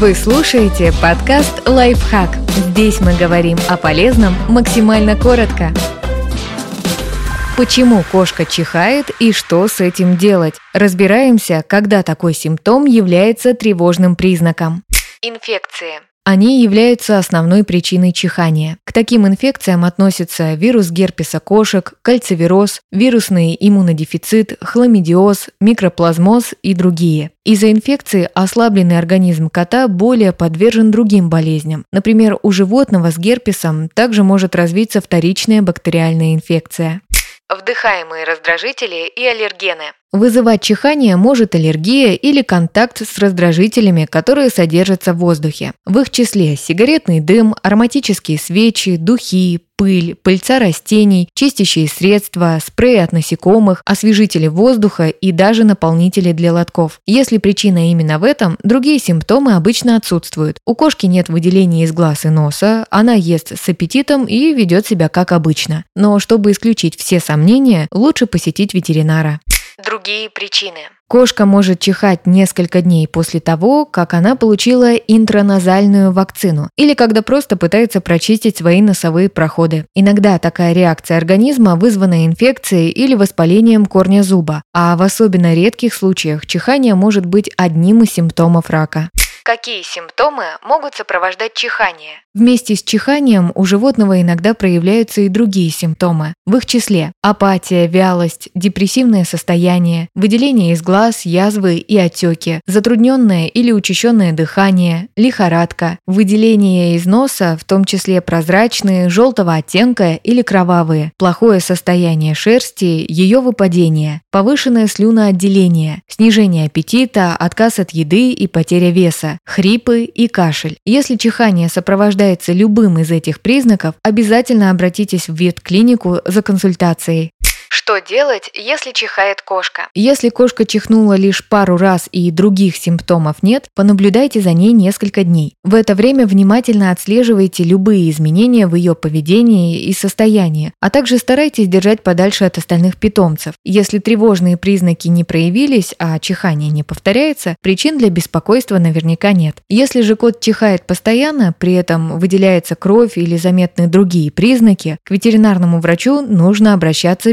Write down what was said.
Вы слушаете подкаст «Лайфхак». Здесь мы говорим о полезном максимально коротко. Почему кошка чихает и что с этим делать? Разбираемся, когда такой симптом является тревожным признаком. Инфекции. Они являются основной причиной чихания. К таким инфекциям относятся вирус герпеса кошек, кальцивироз, вирусный иммунодефицит, хламидиоз, микроплазмоз и другие. Из-за инфекции ослабленный организм кота более подвержен другим болезням. Например, у животного с герпесом также может развиться вторичная бактериальная инфекция. Вдыхаемые раздражители и аллергены. Вызывать чихание может аллергия или контакт с раздражителями, которые содержатся в воздухе. В их числе сигаретный дым, ароматические свечи, духи, пыль, пыльца растений, чистящие средства, спреи от насекомых, освежители воздуха и даже наполнители для лотков. Если причина именно в этом, другие симптомы обычно отсутствуют. У кошки нет выделения из глаз и носа, она ест с аппетитом и ведет себя как обычно. Но чтобы исключить все сомнения, лучше посетить ветеринара. Другие причины. Кошка может чихать несколько дней после того, как она получила интраназальную вакцину или когда просто пытается прочистить свои носовые проходы. Иногда такая реакция организма вызвана инфекцией или воспалением корня зуба, а в особенно редких случаях чихание может быть одним из симптомов рака. Какие симптомы могут сопровождать чихание? Вместе с чиханием у животного иногда проявляются и другие симптомы. В их числе апатия, вялость, депрессивное состояние, выделение из глаз, язвы и отеки, затрудненное или учащенное дыхание, лихорадка, выделение из носа, в том числе прозрачные, желтого оттенка или кровавые, плохое состояние шерсти, ее выпадение, повышенное слюноотделение, снижение аппетита, отказ от еды и потеря веса, хрипы и кашель. Если чихание сопровождается любым из этих признаков, обязательно обратитесь в ветклинику за консультацией. Что делать, если чихает кошка? Если кошка чихнула лишь пару раз и других симптомов нет, понаблюдайте за ней несколько дней. В это время внимательно отслеживайте любые изменения в ее поведении и состоянии, а также старайтесь держать подальше от остальных питомцев. Если тревожные признаки не проявились, а чихание не повторяется, причин для беспокойства наверняка нет. Если же кот чихает постоянно, при этом выделяется кровь или заметны другие признаки, к ветеринарному врачу нужно обращаться